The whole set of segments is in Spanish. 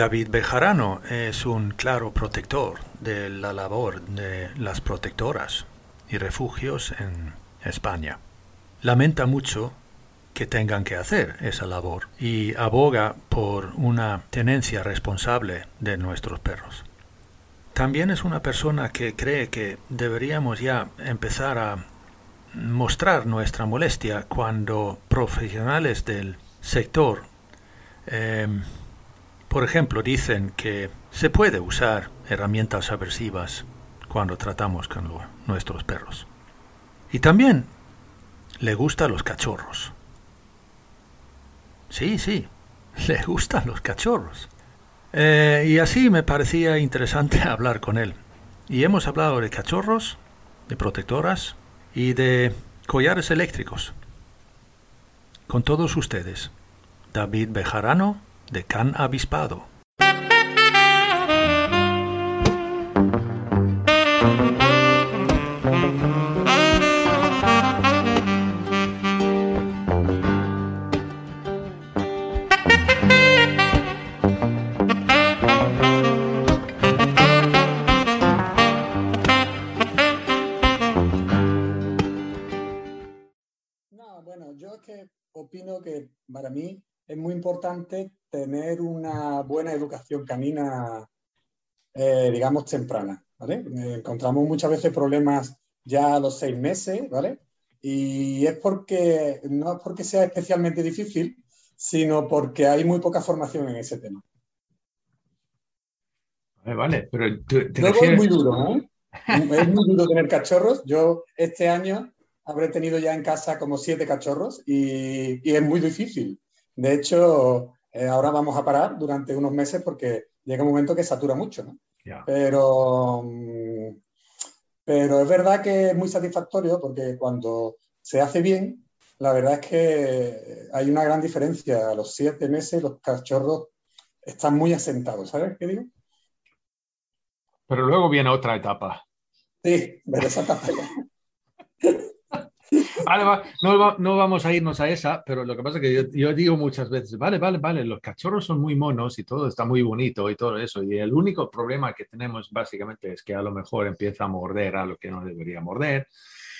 David Bejarano es un claro protector de la labor de las protectoras y refugios en España. Lamenta mucho que tengan que hacer esa labor y aboga por una tenencia responsable de nuestros perros. También es una persona que cree que deberíamos ya empezar a mostrar nuestra molestia cuando profesionales del sector em, por ejemplo, dicen que se puede usar herramientas aversivas cuando tratamos con nuestros perros. Y también le gustan los cachorros. Sí, sí, le gustan los cachorros. Eh, y así me parecía interesante hablar con él. Y hemos hablado de cachorros, de protectoras y de collares eléctricos. Con todos ustedes, David Bejarano de Can Avispado. No, bueno, yo que opino que para mí es muy importante tener una buena educación canina, eh, digamos, temprana, ¿vale? Eh, encontramos muchas veces problemas ya a los seis meses, ¿vale? Y es porque, no es porque sea especialmente difícil, sino porque hay muy poca formación en ese tema. Vale, vale pero Luego es muy duro, ¿eh? es muy duro tener cachorros. Yo este año habré tenido ya en casa como siete cachorros y, y es muy difícil. De hecho, eh, ahora vamos a parar durante unos meses porque llega un momento que satura mucho, ¿no? Pero, mm, pero es verdad que es muy satisfactorio porque cuando se hace bien, la verdad es que hay una gran diferencia. A los siete meses los cachorros están muy asentados, ¿sabes qué digo? Pero luego viene otra etapa. Sí, pero esa etapa Vale, no, no, vamos a irnos a esa, pero lo que pasa es que yo, digo muchas veces, vale, vale, vale, los cachorros son muy monos y todo está muy bonito y todo eso, y el único problema que tenemos básicamente es que a lo mejor empieza a morder a lo que no debería morder.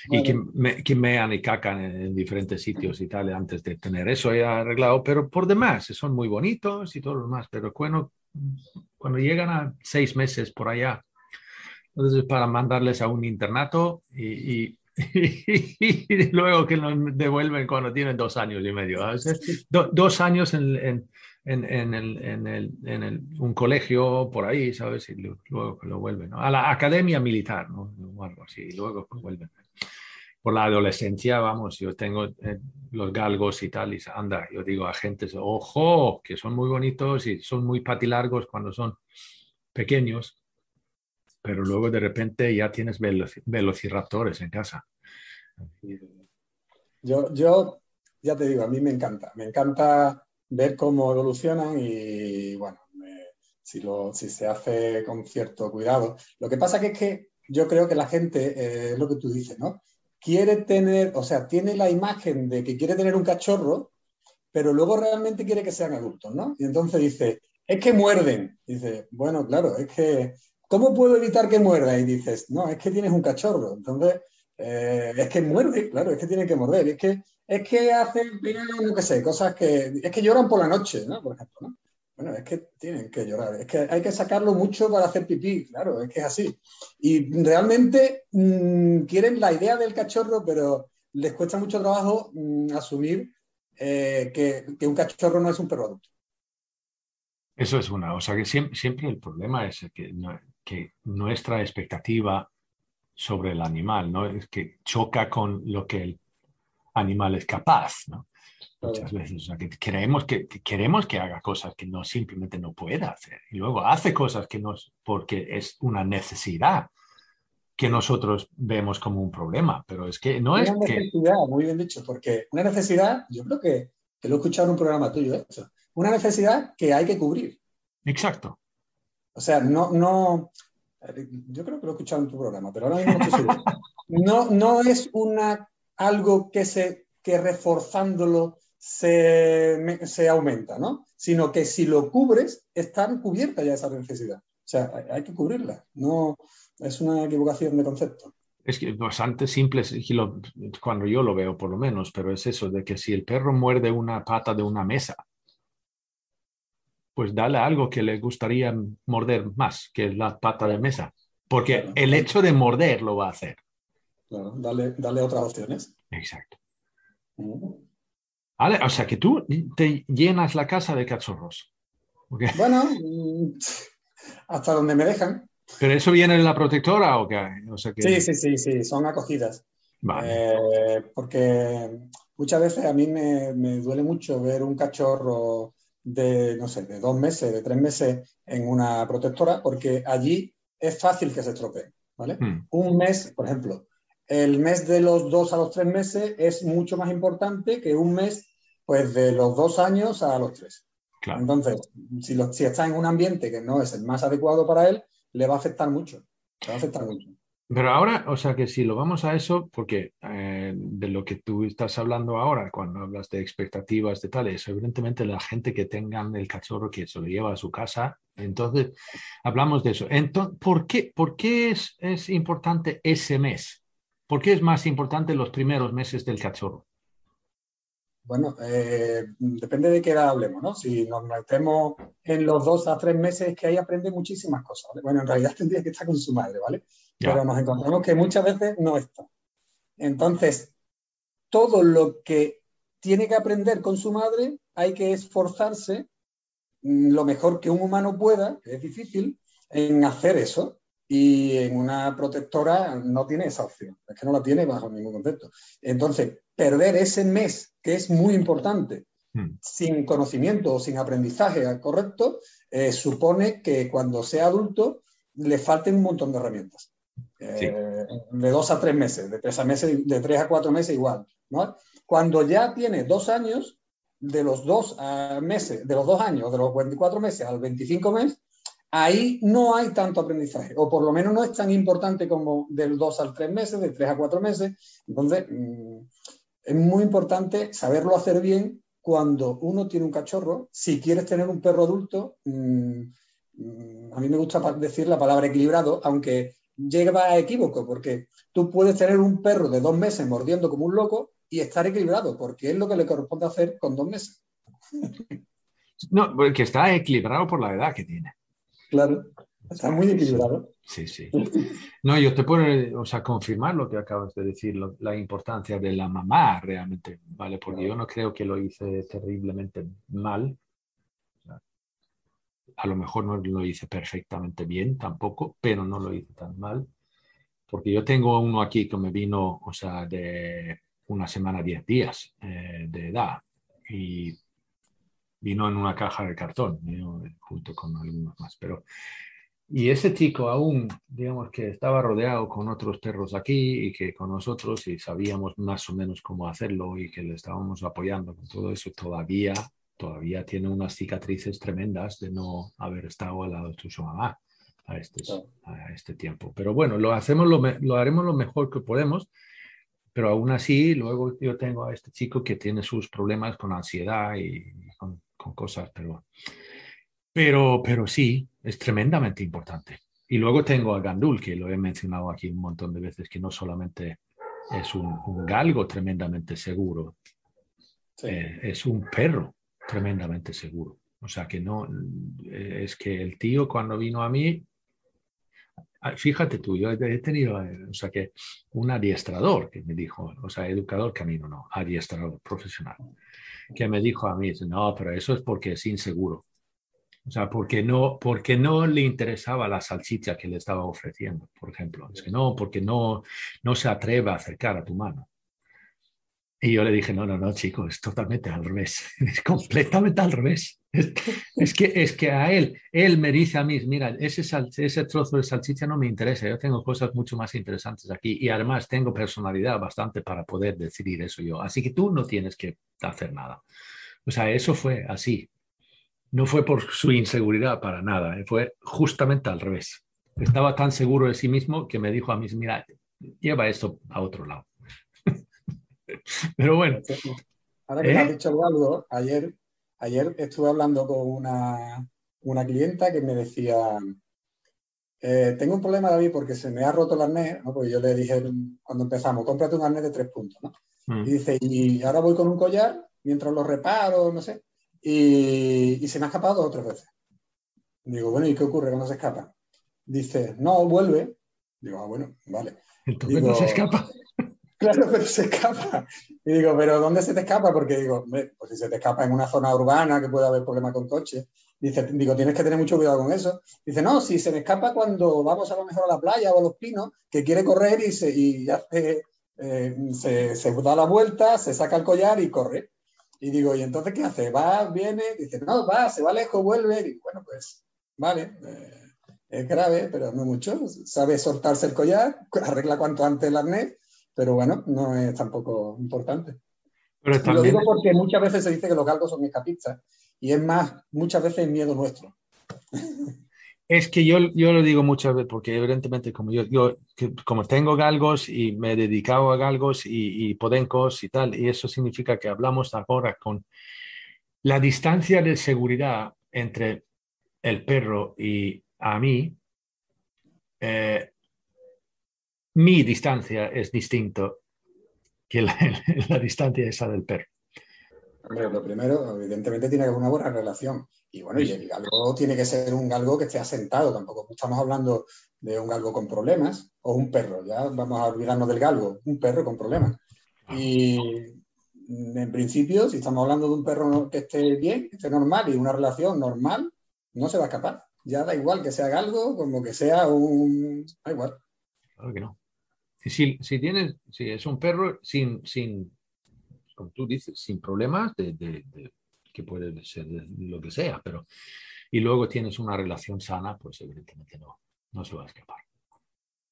Y que, me, que, mean y cacan en, diferentes sitios y tal, antes de tener eso ya arreglado, pero por demás son muy bonitos y todo lo demás, pero cuando, cuando llegan a seis meses por allá, entonces para mandarles a un internato y y luego que nos devuelven cuando tienen dos años y medio. dos años en, en, en, el, en, el, en el, un colegio por ahí, ¿sabes? Y luego que lo vuelven. A la academia militar, ¿no? O algo así, y luego que vuelven. Por la adolescencia, vamos, yo tengo eh, los galgos y tal, y anda, yo digo a gente, ojo, que son muy bonitos y son muy patilargos cuando son pequeños, pero luego de repente ya tienes velociraptores en casa. Yo, yo ya te digo, a mí me encanta, me encanta ver cómo evolucionan y bueno, si, lo, si se hace con cierto cuidado. Lo que pasa que es que yo creo que la gente, eh, es lo que tú dices, ¿no? Quiere tener, o sea, tiene la imagen de que quiere tener un cachorro, pero luego realmente quiere que sean adultos, ¿no? Y entonces dice, es que muerden. Dice, bueno, claro, es que ¿Cómo puedo evitar que muerda? Y dices, no, es que tienes un cachorro. Entonces, eh, es que muerde, claro, es que tiene que morder. Es que, es que hacen, no qué sé, cosas que. Es que lloran por la noche, ¿no? Por ejemplo, ¿no? Bueno, es que tienen que llorar. Es que hay que sacarlo mucho para hacer pipí, claro, es que es así. Y realmente mm, quieren la idea del cachorro, pero les cuesta mucho trabajo mm, asumir eh, que, que, un cachorro no es un perro adulto. Eso es una, o sea que siempre, siempre el problema es que que nuestra expectativa sobre el animal, ¿no? Es que choca con lo que el animal es capaz, ¿no? muchas veces. O sea, que queremos que haga cosas que no simplemente no puede hacer. Y luego hace cosas que no, porque es una necesidad que nosotros vemos como un problema. Pero es que no es que... Muy bien dicho, porque una necesidad, yo creo que, que lo he escuchado en un programa tuyo, eso. una necesidad que hay que cubrir. Exacto. O sea, no, no, yo creo que lo he escuchado en tu programa, pero ahora mismo no No, es una, algo que, se, que reforzándolo se, se, aumenta, ¿no? Sino que si lo cubres, están cubierta ya esa necesidad. O sea, hay, que cubrirla. No, es una equivocación de concepto. Es que bastante simple, cuando yo lo veo por lo menos, pero es eso, de que si el perro muerde una pata de una mesa, pues dale algo que le gustaría morder más que la pata de mesa, porque el hecho de morder lo va a hacer. Claro, dale, dale otras opciones. Exacto. Vale, o sea que tú te llenas la casa de cachorros. Bueno, mm, hasta donde me dejan. ¿Pero eso viene en la protectora o qué? Sí, sí, sí, sí, son acogidas. Vale. Eh, porque muchas veces a mí me, me, duele mucho ver un cachorro de, no sé, de dos meses, de tres meses en una protectora, porque allí es fácil que se estropee, ¿vale? Hmm. Un mes, por ejemplo, el mes de los dos a los tres meses es mucho más importante que un mes, pues, de los dos años a los tres. Entonces, si, si está en un ambiente que no es el más adecuado para él, le va a afectar mucho. Le va a afectar mucho. Pero ahora, o sea que si lo vamos a eso, porque eh, de lo que tú estás hablando ahora, cuando hablas de expectativas de tales, evidentemente la gente que tengan el cachorro que se lo lleva a su casa, entonces hablamos de eso. Entonces, ¿por qué, por qué es, es importante ese mes? ¿Por qué es más importante los primeros meses del cachorro? Bueno, eh, depende de qué edad hablemos, ¿no? Si nos metemos en los dos a tres meses, que ahí aprende muchísimas cosas, ¿vale? Bueno, en realidad tendría que estar con su madre, ¿vale? pero nos encontramos que muchas veces no está. Entonces, todo lo que tiene que aprender con su madre hay que esforzarse mm, lo mejor que un humano pueda, que es difícil, en hacer eso. Y en una protectora no tiene esa opción, es que no la tiene bajo ningún concepto. Entonces, perder ese mes, que es muy importante, hmm. sin conocimiento o sin aprendizaje correcto, eh, supone que cuando sea adulto le falten un montón de herramientas. Eh, de dos a tres meses, de tres a meses, de tres a cuatro meses igual. ¿no? Cuando ya tiene dos años, de los dos meses, de los dos años, de los 24 meses al 25 mes, ahí no hay tanto aprendizaje, o por lo menos no es tan importante como del dos al tres meses, de tres a cuatro meses. Entonces, mm, es muy importante saberlo hacer bien cuando uno tiene un cachorro. Si quieres tener un perro adulto, mm, mm, a mí me gusta decir la palabra equilibrado, aunque lleva a equívoco, porque tú puedes tener un perro de dos meses mordiendo como un loco y estar equilibrado, porque es lo que le corresponde hacer con dos meses. No, porque está equilibrado por la edad que tiene. Claro, está muy equilibrado. Sí, sí. No, yo te puedo, o sea, confirmar lo que acabas de decir, la importancia de la mamá realmente, ¿vale? Porque yo no creo que lo hice terriblemente mal, a lo mejor no lo hice perfectamente bien tampoco, pero no lo hice tan mal. Porque yo tengo uno aquí que me vino, o sea, de una semana, diez días eh, de edad. Y vino en una caja de cartón, junto con algunos más. Pero, y ese chico aún, digamos que estaba rodeado con otros perros aquí y que con nosotros y sabíamos más o menos cómo hacerlo y que le estábamos apoyando con todo eso, todavía todavía tiene unas cicatrices tremendas de no haber estado al lado de su mamá a este, a este tiempo. Pero bueno, lo, hacemos lo, lo, haremos lo mejor que podemos, pero aún así luego yo tengo a este chico que tiene sus problemas con ansiedad y, con, con, cosas, pero, pero, pero sí, es tremendamente importante. Y luego tengo a Gandul, que lo he mencionado aquí un montón de veces, que no solamente es un, un galgo tremendamente seguro, eh, es un perro tremendamente seguro. O sea que no, eh, es que el tío cuando vino a mí, ah, fíjate tú, yo he tenido, eh, o sea que un adiestrador que me dijo, o sea, educador camino, no, adiestrador profesional, que me dijo a mí, no, pero eso es porque es inseguro. O sea, porque no, porque no le interesaba la salchicha que le estaba ofreciendo, por ejemplo. Es que no, porque no, no se atreve a acercar a tu mano. Y yo le dije, no, no, no, chico, es totalmente al revés, es completamente al revés. Es, que, es que a él, él me dice a mí, mira, ese, ese trozo de salchicha no me interesa, yo tengo cosas mucho más interesantes aquí y además tengo personalidad bastante para poder decidir eso yo. Así que tú no tienes que hacer nada. O sea, eso fue así. No fue por su inseguridad para nada, eh, fue justamente al revés. Estaba tan seguro de sí mismo que me dijo a mí, mira, lleva esto a otro lado. Pero bueno. Ahora que me has ¿Eh? dicho algo, ayer, ayer estuve hablando con una, una clienta que me decía, eh, tengo un problema, David, porque se me ha roto el arnés, ¿no? porque yo le dije cuando empezamos, cómprate un arnés de tres puntos, ¿no? Mm. Y dice, y ahora voy con un collar mientras lo reparo, no sé, y, y se me ha escapado dos o tres veces. Digo, bueno, ¿y qué ocurre cuando se escapa? Dice, no, vuelve. Digo, ah, bueno, vale. Entonces no se escapa. Claro, pero se escapa. Y digo, ¿pero dónde se te escapa? Porque digo, pues si se te escapa en una zona urbana que puede haber problemas con coches. Dice, digo, tienes que tener mucho cuidado con eso. Dice, no, si se me escapa cuando vamos a lo mejor a la playa o a los pinos, que quiere correr y se, y hace, eh, se, se, da la vuelta, se saca el collar y corre. Y digo, ¿y entonces qué hace? Va, viene, dice, no, va, se va lejos, vuelve. Y bueno, pues, vale, eh, es grave, pero no mucho. Sabe soltarse el collar, arregla cuanto antes el arnés pero bueno, no es tampoco importante. Pero Lo digo porque muchas veces se dice que los galgos son escapistas y es más, muchas veces es miedo nuestro. Es que yo, yo lo digo muchas veces porque evidentemente como yo, como tengo galgos y me he dedicado a galgos y, podencos y tal, y eso significa que hablamos ahora con la distancia de seguridad entre el perro y a mí, eh, mi distancia es distinto que la, distancia esa del perro. lo primero, evidentemente, tiene que haber una buena relación. Y bueno, y el galgo tiene que ser un galgo que esté asentado. Tampoco estamos hablando de un galgo con problemas o un perro. Ya vamos a olvidarnos del galgo, un perro con problemas. Y en principio, si estamos hablando de un perro que esté bien, que esté normal y una relación normal, no se va a escapar. Ya da igual que sea galgo como que sea un. Da igual. Claro que no. Si, si, tienes, si es un perro sin, sin, como tú dices, sin problemas, de, que puede ser lo que sea, pero y luego tienes una relación sana, pues evidentemente no, no se va a escapar.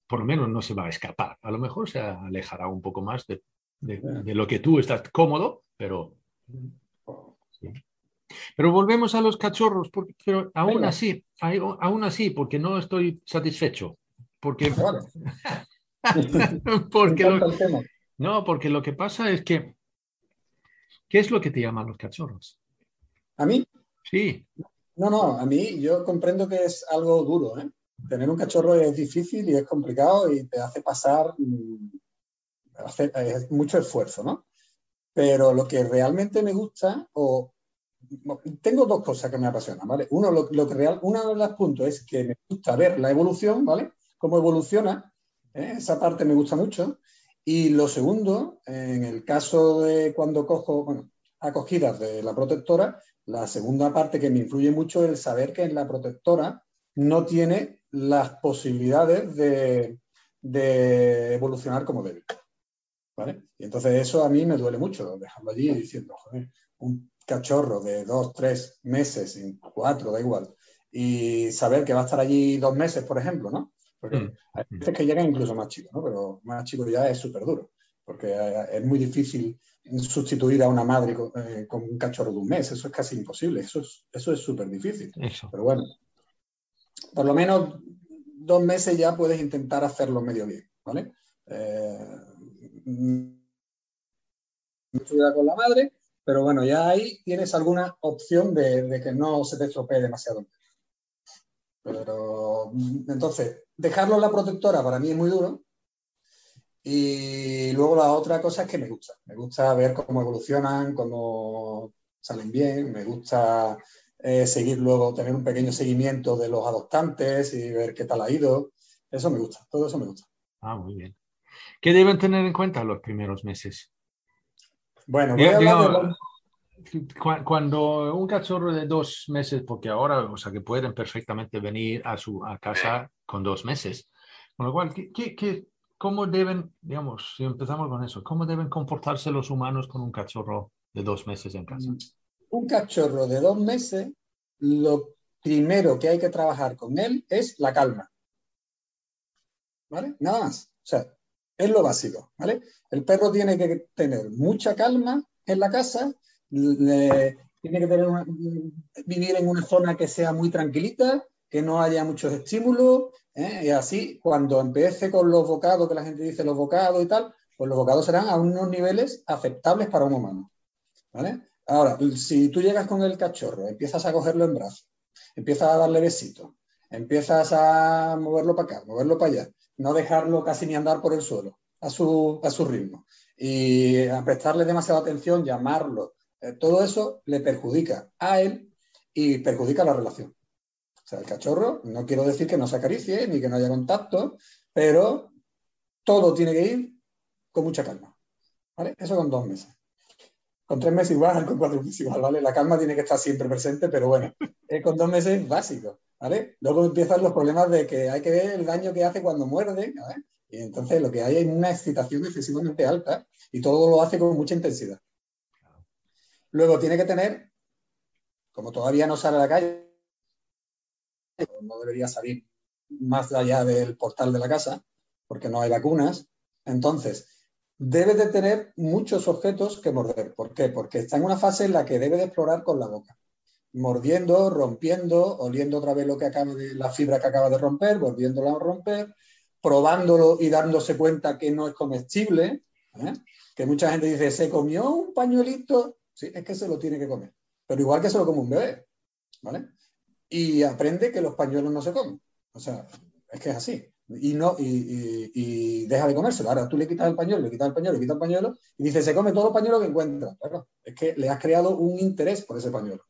Por lo menos no se va a escapar. A lo mejor se alejará un poco más de, de lo que tú estás cómodo, pero... Pero volvemos a los cachorros, porque, pero aún así, aún así, porque no estoy satisfecho. Porque, porque no, porque lo que pasa es que, ¿qué es lo que te llaman los cachorros? ¿A mí? Sí. No, no, a mí yo comprendo que es algo duro. ¿eh? Tener un cachorro es difícil y es complicado y te hace pasar mm, mucho esfuerzo, ¿no? Pero lo que realmente me gusta, o tengo dos cosas que me apasionan, ¿vale? Uno, lo, que real, uno de los puntos es que me gusta ver la evolución, ¿vale? Cómo evoluciona ¿eh? Esa parte me gusta mucho. Y lo segundo, en el caso de cuando cojo, bueno, acogidas de la protectora, la segunda parte que me influye mucho es el saber que en la protectora no tiene las posibilidades de, evolucionar como debe. ¿Vale? Y entonces eso a mí me duele mucho, dejarlo allí diciendo, joder, un cachorro de dos, tres meses, cuatro, da igual, y saber que va a estar allí dos meses, por ejemplo, ¿no? Porque mm. hay veces que llegan incluso más chicos, ¿no? Pero más chicos ya es súper duro, porque eh, es muy difícil sustituir a una madre eh, con, un cachorro de un mes, eso es casi imposible, eso es eso es súper difícil. Pero bueno, por lo menos dos meses ya puedes intentar hacerlo medio bien, ¿vale? Eh, con la madre, pero bueno, ya ahí tienes alguna opción de, de que no se te estropee demasiado. Pero entonces, dejarlo en la protectora para mí es muy duro. Y luego la otra cosa es que me gusta. Me gusta ver cómo evolucionan, cómo salen bien. Me gusta eh, seguir luego, tener un pequeño seguimiento de los adoptantes y ver qué tal ha ido. Eso me gusta, todo eso me gusta. Ah, muy bien. ¿Qué deben tener en cuenta los primeros meses? Bueno, voy a hablar cuando un cachorro de dos meses, porque ahora, o sea, que pueden perfectamente venir a su a casa con dos meses, con lo cual, ¿qué, qué, cómo deben, digamos, si empezamos con eso, cómo deben comportarse los humanos con un cachorro de dos meses en casa? Mm. Un cachorro de dos meses, lo primero que hay que trabajar con él es la calma. ¿Vale? Nada más. O sea, es lo básico, ¿vale? El perro tiene que tener mucha calma en la casa, tiene que tener vivir en una zona que sea muy tranquilita, que no haya muchos estímulos, ¿eh? y así cuando empiece con los bocados, que la gente dice los bocados y tal, pues los bocados serán a unos niveles aceptables para un humano. Ahora, si tú llegas con el cachorro, empiezas a cogerlo en brazos, empiezas a darle besitos, empiezas a moverlo para acá, moverlo para allá, no dejarlo casi ni andar por el suelo a su, a su ritmo y a prestarle demasiada atención, llamarlo, eh, todo eso le perjudica a él y perjudica la relación. O sea, el cachorro, no quiero decir que no se acaricie ni que no haya contacto, pero todo tiene que ir con mucha calma. ¿Vale? Eso con dos meses. Con tres meses igual, con cuatro meses igual, ¿vale? La calma tiene que estar siempre presente, pero bueno, con dos meses básico. ¿vale? Luego empiezan los problemas de que hay que ver el daño que hace cuando muerde, Y entonces lo que hay es una excitación excesivamente alta y todo lo hace con mucha intensidad. Luego tiene que tener, como todavía no sale a la calle, no debería salir más allá del portal de la casa, porque no hay vacunas, entonces debe de tener muchos objetos que morder. ¿Por qué? Porque está en una fase en la que debe de explorar con la boca mordiendo, rompiendo, oliendo otra vez lo que acaba de, la fibra que acaba de romper, volviéndola a romper, probándolo y dándose cuenta que no es comestible, ¿eh? que mucha gente dice, se comió un pañuelito, sí, es que se lo tiene que comer, pero igual que se lo come un bebé, ¿vale? Y aprende que los pañuelos no se comen, o sea, es que es así, y, no, y, deja de comérselo. Ahora tú le quitas el pañuelo, le quitas el pañuelo, le quitas el pañuelo, y dice, se come todos los pañuelos que encuentra. es que le has creado un interés por ese pañuelo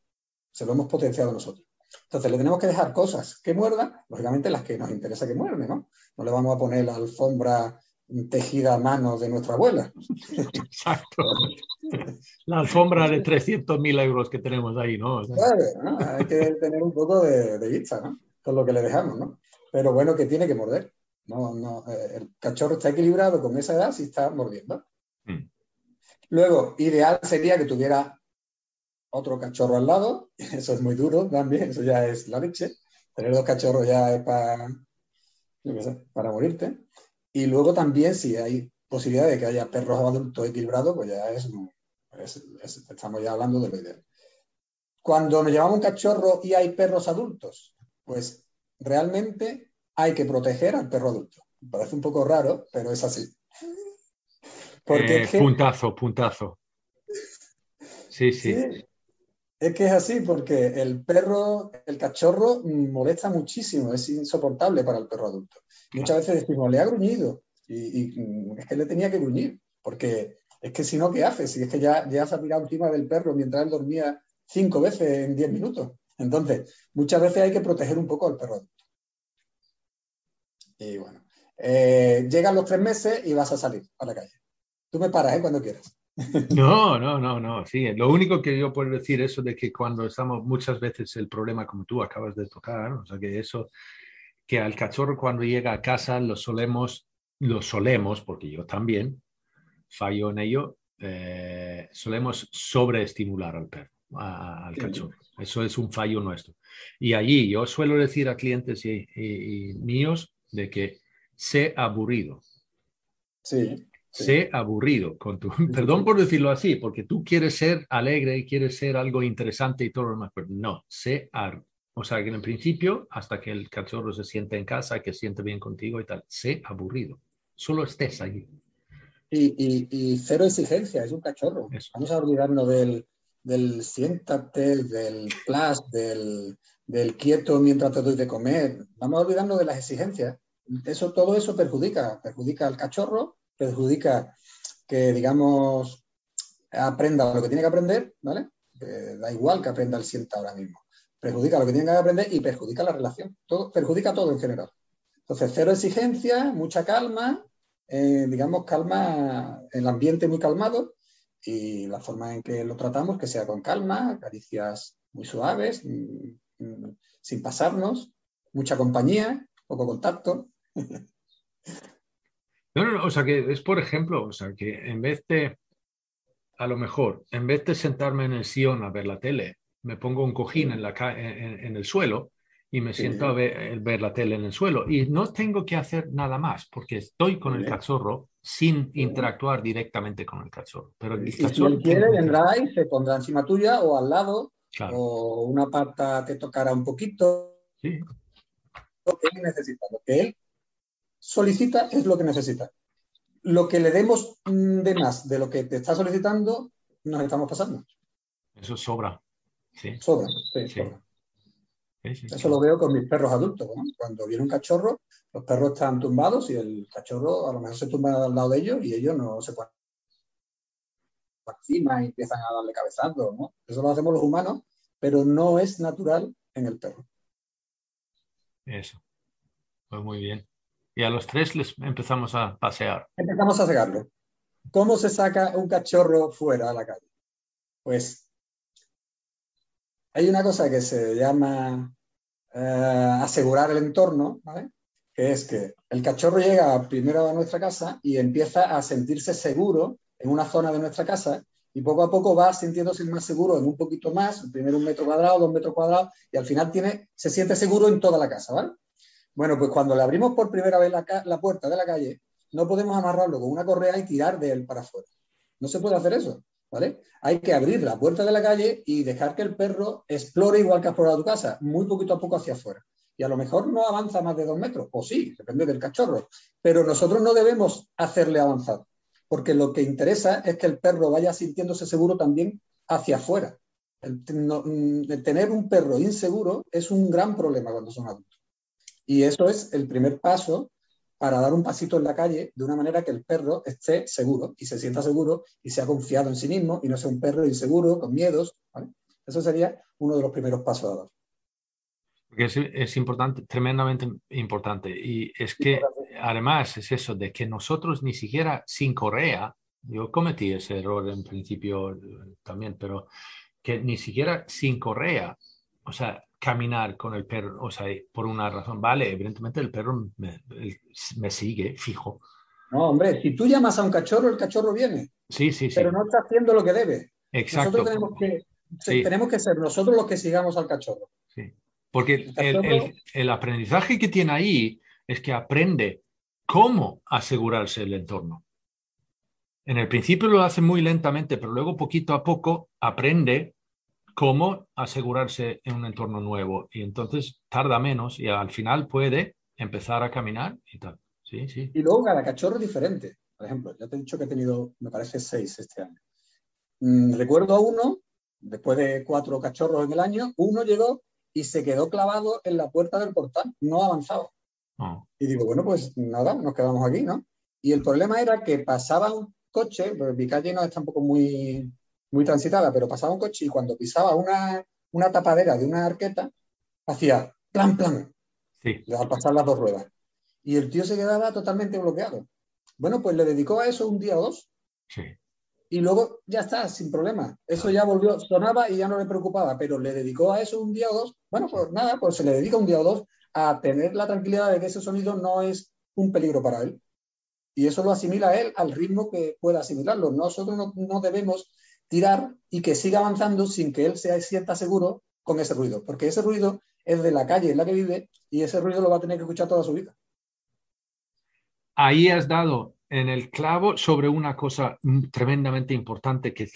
se lo hemos potenciado nosotros. Entonces le tenemos que dejar cosas que muerdan, lógicamente las que nos interesa que muerden, ¿no? No le vamos a poner la alfombra tejida a mano de nuestra abuela. Exacto. La alfombra de 300.000 euros que tenemos ahí, ¿no? claro, hay que tener un poco de, vista, ¿no? Con lo que le dejamos, ¿no? Pero bueno, que tiene que morder. No, no, eh, el cachorro está equilibrado con esa edad si está mordiendo. Mm. Luego, ideal sería que tuviera otro cachorro al lado, eso es muy duro también, eso ya es la leche. Tener dos cachorros ya es para, para morirte. Y luego también si hay posibilidad de que haya perros adultos equilibrados, pues ya es, estamos ya hablando de lo ideal. Cuando nos llevamos un cachorro y hay perros adultos, pues realmente hay que proteger al perro adulto. Parece un poco raro, pero es así. Porque eh, puntazo, puntazo. sí. sí. Es que es así, porque el perro, el cachorro molesta muchísimo, es insoportable para el perro adulto. Muchas veces decimos, le ha gruñido, y, es que le tenía que gruñir, porque es que si no, ¿qué hace? Si es que ya, ya se ha tirado encima del perro mientras él dormía cinco veces en diez minutos. Entonces, muchas veces hay que proteger un poco al perro. Y bueno, eh, llegan los tres meses y vas a salir a la calle. Tú me paras ¿eh? cuando quieras. No, no, no, no, sí. Lo único que yo puedo decir es eso de que cuando estamos muchas veces el problema como tú acabas de tocar, o sea que eso, que al cachorro cuando llega a casa lo solemos, lo solemos, porque yo también fallo en ello, eh, solemos sobreestimular al perro, al cachorro. Eso es un fallo nuestro. Y allí yo suelo decir a clientes y, y míos de que sé aburrido. Sí. Sé aburrido con tu, perdón por decirlo así, porque tú quieres ser alegre y quieres ser algo interesante y todo lo demás, pero no, sé, o sea, que en el principio, hasta que el cachorro se siente en casa, que siente bien contigo y tal, sé aburrido, solo estés allí. Y, cero exigencia, es un cachorro. Vamos a olvidarnos del, del siéntate, del plus, del, del, quieto mientras te doy de comer. Vamos a olvidarnos de las exigencias. Eso, todo eso perjudica, perjudica al cachorro perjudica que, digamos, aprenda lo que tiene que aprender, ¿vale? da igual que aprenda el sienta ahora mismo. Perjudica lo que tiene que aprender y perjudica la relación. Todo, perjudica todo en general. Entonces, cero exigencia, mucha calma, eh, digamos, calma, el ambiente muy calmado y la forma en que lo tratamos, que sea con calma, caricias muy suaves, mm, mm, sin pasarnos, mucha compañía, poco contacto. No, no, no, o sea que es por ejemplo, o sea que en vez de, a lo mejor, en vez de sentarme en el sillón a ver la tele, me pongo un cojín en, la en, el suelo y me siento a ver, ver, la tele en el suelo y no tengo que hacer nada más porque estoy con el cachorro sin interactuar directamente con el cachorro. Pero el si él quiere, vendrá y se pondrá encima tuya o al lado o una pata te tocará un poquito. Sí. Lo que él necesita, lo que él solicita es lo que necesita. Lo que le demos de más de lo que te está solicitando, nos estamos pasando. Eso sobra. Sí. Sobra, sí, Eso lo veo con mis perros adultos. Cuando viene un cachorro, los perros están tumbados y el cachorro a lo mejor se tumba al lado de ellos y ellos no se pueden encima y empiezan a darle cabezazos. ¿no? Eso lo hacemos los humanos, pero no es natural en el perro. Eso. Pues muy bien. Y a los tres les empezamos a pasear. Empezamos a sacarlo. ¿Cómo se saca un cachorro fuera a la calle? Pues hay una cosa que se llama eh, asegurar el entorno, que es que el cachorro llega primero a nuestra casa y empieza a sentirse seguro en una zona de nuestra casa y poco a poco va sintiéndose más seguro en un poquito más, primero un metro cuadrado, dos metros cuadrados, y al final tiene, se siente seguro en toda la casa, ¿vale? Bueno, pues cuando le abrimos por primera vez la puerta de la calle, no podemos amarrarlo con una correa y tirar de él para afuera. No se puede hacer eso, Hay que abrir la puerta de la calle y dejar que el perro explore igual que ha explorado tu casa, muy poquito a poco hacia afuera. Y a lo mejor no avanza más de dos metros, o sí, depende del cachorro, pero nosotros no debemos hacerle avanzar porque lo que interesa es que el perro vaya sintiéndose seguro también hacia afuera. Mm, tener un perro inseguro es un gran problema cuando son adultos. Y eso es el primer paso para dar un pasito en la calle de una manera que el perro esté seguro y se sienta seguro y sea confiado en sí mismo y no sea un perro inseguro, con miedos. Eso sería uno de los primeros pasos a dar. Porque es, importante, tremendamente importante. Y es que además es eso de que nosotros ni siquiera sin correa, yo cometí ese error en principio eh, también, pero que ni siquiera sin correa, o sea, caminar con el perro, o sea, por una razón, vale, evidentemente el perro me, me sigue fijo. No, hombre, si tú llamas a un cachorro, el cachorro viene. Sí, sí, sí. Pero no está haciendo lo que debe. Exacto. Nosotros tenemos que, tenemos que ser nosotros los que sigamos al cachorro. Sí. Porque el, aprendizaje que tiene ahí es que aprende cómo asegurarse el entorno. En el principio lo hace muy lentamente, pero luego poquito a poco aprende cómo asegurarse en un entorno nuevo. Y entonces tarda menos y al final puede empezar a caminar y tal. Sí, sí. Y luego cada cachorro es diferente. Por ejemplo, ya te he dicho que he tenido, me parece, seis este año. Mm, recuerdo a uno, después de cuatro cachorros en el año, uno llegó y se quedó clavado en la puerta del portal, no avanzaba. Ah. Y digo, bueno, pues nada, nos quedamos aquí, ¿no? Y el problema era que pasaba un coche, pues mi calle no es tampoco muy, muy transitada, pero pasaba un coche y cuando pisaba una, una tapadera de una arqueta, hacía plan, plan, sí. al pasar las dos ruedas. Y el tío se quedaba totalmente bloqueado. Bueno, pues le dedicó a eso un día o dos. Sí y luego ya está, sin problema. Eso ya volvió, sonaba y ya no le preocupaba, pero le dedicó a eso un día o dos. Bueno, pues nada, pues se le dedica un día o dos a tener la tranquilidad de que ese sonido no es un peligro para él. Y eso lo asimila él al ritmo que pueda asimilarlo. Nosotros no, debemos tirar y que siga avanzando sin que él se sienta seguro con ese ruido, porque ese ruido es de la calle en la que vive y ese ruido lo va a tener que escuchar toda su vida. Ahí has dado en el clavo sobre una cosa tremendamente importante que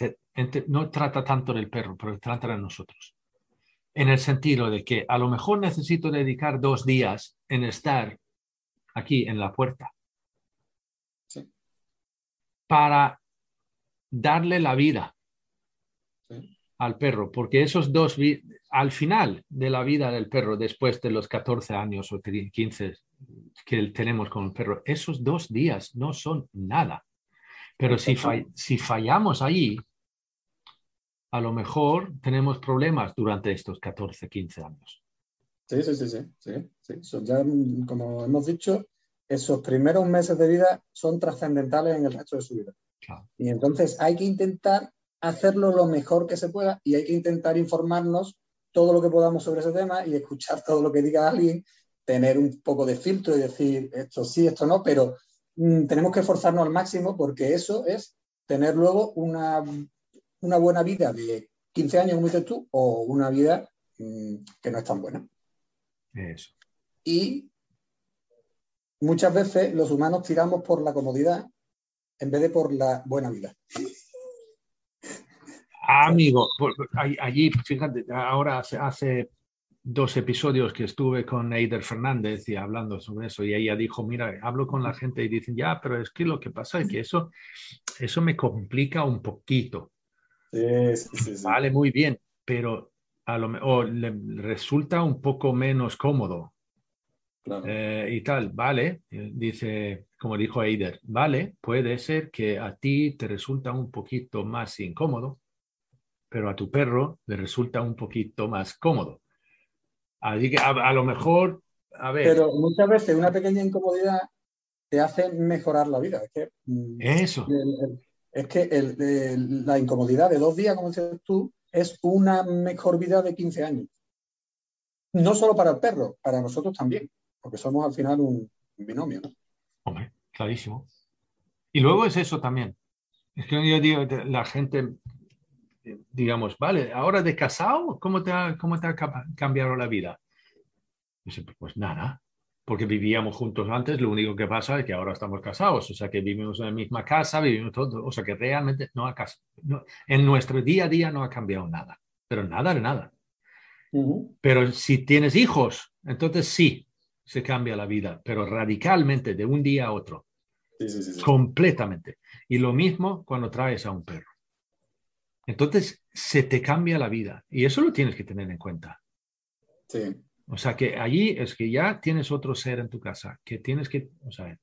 no trata tanto del perro, pero trata de nosotros. En el sentido de que a lo mejor necesito dedicar dos días en estar aquí en la puerta para darle la vida al perro, porque esos dos, al final de la vida del perro, después de los 14 años o 15 que tenemos con el perro, esos dos días no son nada. Pero si, si fallamos ahí, a lo mejor tenemos problemas durante estos 14, 15 años. Sí, sí, sí, sí. sí, ya, como hemos dicho, esos primeros meses de vida son trascendentales en el resto de su vida. Y entonces hay que intentar hacerlo lo mejor que se pueda y hay que intentar informarnos todo lo que podamos sobre ese tema y escuchar todo lo que diga alguien tener un poco de filtro y decir esto sí, esto no, pero mm, tenemos que esforzarnos al máximo porque eso es tener luego una, una buena vida de 15 años, como dices tú, o una vida mm, que no es tan buena. Eso. Y muchas veces los humanos tiramos por la comodidad en vez de por la buena vida. Amigo, allí, fíjate, ahora hace, hace dos episodios que estuve con Eider Fernández y hablando sobre eso y ella dijo, mira, hablo con la gente y dicen, ya, pero es que lo que pasa es que eso, eso me complica un poquito. Vale, muy bien, pero a lo mejor le resulta un poco menos cómodo. Eh, y tal, vale, eh, dice, como dijo Eider, vale, puede ser que a ti te resulta un poquito más incómodo, pero a tu perro le resulta un poquito más cómodo. Así que a, lo mejor, a ver. Pero muchas veces una pequeña incomodidad te hace mejorar la vida. Es que, mm, Eso. es que la incomodidad de dos días, como dices tú, es una mejor vida de 15 años. No solo para el perro, para nosotros también, porque somos al final un, binomio. Hombre, clarísimo. Y luego es eso también. Es que yo digo, la gente digamos, vale, ahora de casado, ¿cómo te ha, cómo te ha cambiado la vida? pues nada, porque vivíamos juntos antes, lo único que pasa es que ahora estamos casados, o sea que vivimos en la misma casa, vivimos todos, o sea que realmente no ha no, en nuestro día a día no ha cambiado nada, pero nada de nada. Pero si tienes hijos, entonces sí, se cambia la vida, pero radicalmente de un día a otro. completamente. Y lo mismo cuando traes a un perro. Entonces se te cambia la vida y eso lo tienes que tener en cuenta. Sí. O sea que allí es que ya tienes otro ser en tu casa, que tienes que, o sea,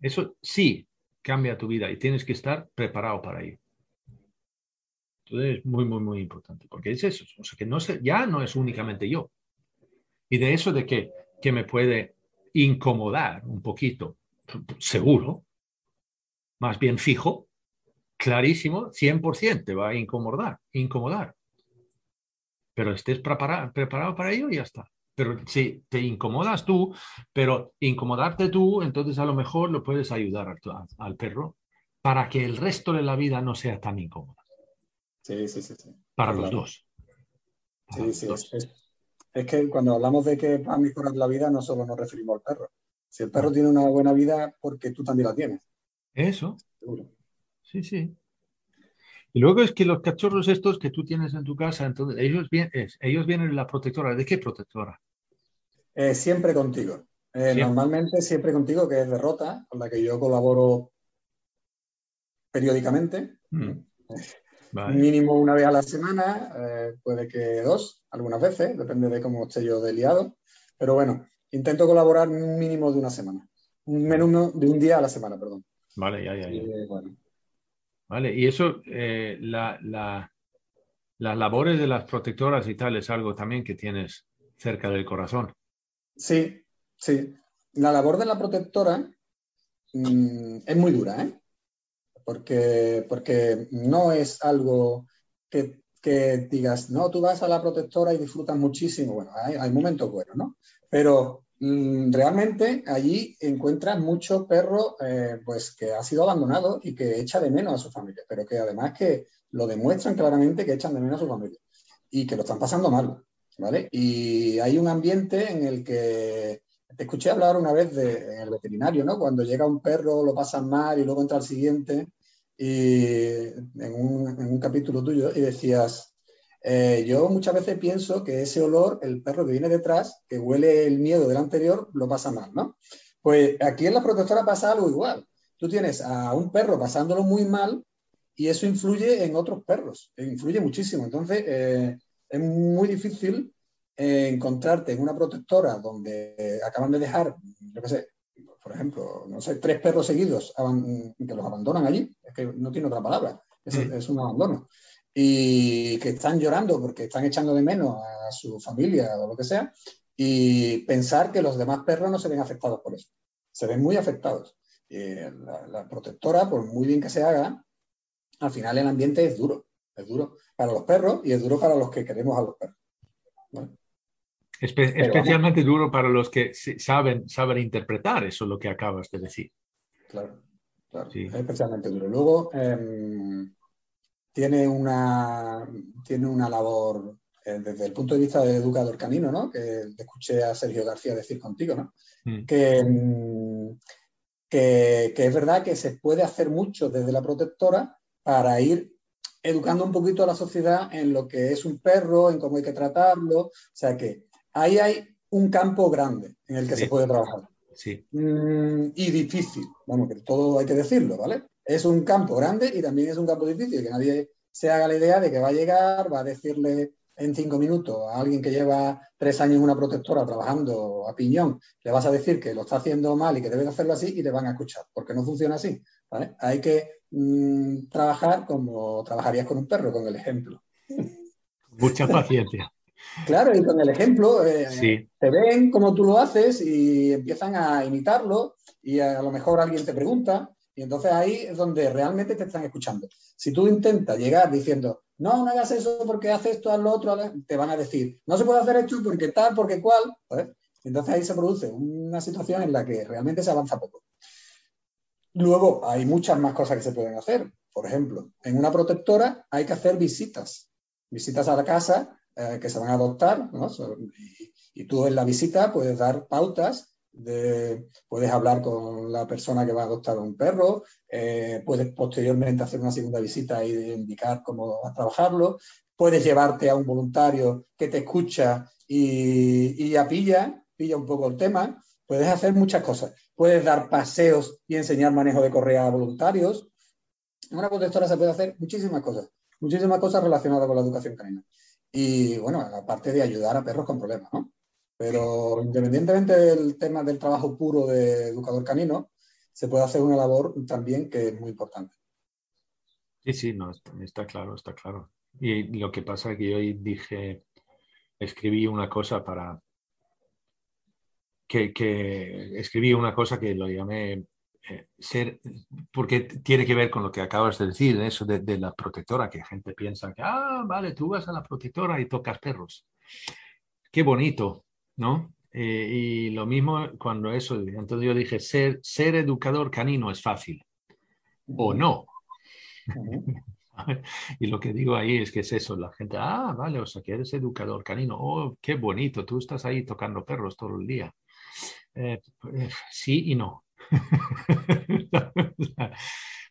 eso sí cambia tu vida y tienes que estar preparado para ello. Entonces es muy, muy, muy importante, porque es eso, o sea que no ya no es únicamente yo. Y de eso de que, que me puede incomodar un poquito, seguro, más bien fijo, clarísimo, 100% te va a incomodar, incomodar. Pero estés preparado, preparado para ello y ya está. Pero si te incomodas tú, pero incomodarte tú, entonces a lo mejor lo puedes ayudar al, perro para que el resto de la vida no sea tan incómoda. Sí, sí, sí. Para los dos. sí, sí. Es, que cuando hablamos de que va a mejorar la vida, no solo nos referimos al perro. Si el perro tiene una buena vida, porque tú también la tienes. Eso. Seguro. Sí, sí. Y luego es que los cachorros estos que tú tienes en tu casa, entonces ellos, vienen, ellos vienen de la protectora. ¿De qué protectora? Eh, siempre contigo. Eh, normalmente siempre contigo, que es Derrota, con la que yo colaboro periódicamente. Mm. Mínimo una vez a la semana, eh, puede que dos, algunas veces, depende de cómo esté yo de liado. Pero bueno, intento colaborar un mínimo de una semana. Un menos de un día a la semana, perdón. Vale, ya, ya. ya. bueno, ¿Vale? Y eso, eh, la, las labores de las protectoras y tal es algo también que tienes cerca del corazón. Sí, sí. La labor de la protectora mm, es muy dura, ¿eh? Porque, porque no es algo que, digas, no, tú vas a la protectora y disfrutas muchísimo. Bueno, hay, hay momentos buenos, ¿no? Pero realmente allí encuentras muchos perros eh, pues que ha sido abandonado y que echa de menos a su familia, pero que además que lo demuestran claramente que echan de menos a su familia y que lo están pasando mal, ¿vale? Y hay un ambiente en el que te escuché hablar una vez de, en el veterinario, ¿no? Cuando llega un perro, lo pasan mal y luego entra el siguiente y en un capítulo tuyo y decías, eh, yo muchas veces pienso que ese olor, el perro que viene detrás, que huele el miedo del anterior, lo pasa mal, ¿no? Pues aquí en la protectora pasa algo igual. Tú tienes a un perro pasándolo muy mal y eso influye en otros perros, influye muchísimo. Entonces, eh, es muy difícil eh, encontrarte en una protectora donde acaban de dejar, yo qué sé, por ejemplo, no sé, tres perros seguidos que los abandonan allí, es que no tiene otra palabra, es, mm. es un abandono y que están llorando porque están echando de menos a su familia o lo que sea, y pensar que los demás perros no se ven afectados por eso. Se ven muy afectados. la, protectora, por muy bien que se haga, al final el ambiente es duro. Es duro para los perros y es duro para los que queremos a los perros. especialmente duro para los que saben, saben interpretar eso lo que acabas de decir. claro, claro. Es especialmente duro. Luego, em, tiene, una, tiene una labor eh, desde el punto de vista de educador canino, ¿no? Que escuché a Sergio García decir contigo, ¿no? Mm. Mm, que, que, es verdad que se puede hacer mucho desde la protectora para ir educando un poquito a la sociedad en lo que es un perro, en cómo hay que tratarlo. O sea que ahí hay un campo grande en el que se puede trabajar. Sí. Mm, y difícil, vamos, que todo hay que decirlo, ¿vale? Es un campo grande y también es un campo difícil, que nadie se haga la idea de que va a llegar, va a decirle en cinco minutos a alguien que lleva tres años en una protectora trabajando a piñón, le vas a decir que lo está haciendo mal y que debe hacerlo así y te van a escuchar, porque no funciona así. ¿vale? Hay que mm, trabajar como trabajarías con un perro, con el ejemplo. Mucha paciencia. Claro, y con el ejemplo eh, te ven como tú lo haces y empiezan a imitarlo y a lo mejor alguien te pregunta y entonces ahí es donde realmente te están escuchando. Si tú intentas llegar diciendo, no, no hagas eso porque haces esto, haz lo otro, te van a decir, no se puede hacer esto porque tal, porque cual. Entonces ahí se produce una situación en la que realmente se avanza poco. Luego hay muchas más cosas que se pueden hacer. Por ejemplo, en una protectora hay que hacer visitas, visitas a la casa eh, que se van a adoptar, y, y, tú en la visita puedes dar pautas puedes hablar con la persona que va a adoptar un perro, eh, puedes posteriormente hacer una segunda visita y indicar cómo vas a trabajarlo, puedes llevarte a un voluntario que te escucha y, ya pilla, pilla un poco el tema, puedes hacer muchas cosas, puedes dar paseos y enseñar manejo de correa a voluntarios. En una protectora se puede hacer muchísimas cosas, muchísimas cosas relacionadas con la educación canina. Y bueno, aparte de ayudar a perros con problemas, ¿no? Pero independientemente del tema del trabajo puro de educador canino, se puede hacer una labor también que es muy importante. Sí, sí, no, está, claro, está claro. Y lo que pasa es que hoy dije, escribí una cosa para, que, que escribí una cosa que lo llamé eh, ser, porque tiene que ver con lo que acabas de decir, eso de, de, la protectora, que gente piensa que, ah, vale, tú vas a la protectora y tocas perros. Qué bonito, ¿no? Eh, y lo mismo cuando eso, entonces yo dije, ser, ser educador canino es fácil, o no. y lo que digo ahí es que es eso, la gente, ah, vale, o sea, que eres educador canino, oh, qué bonito, tú estás ahí tocando perros todo el día. Eh, eh, sí y no.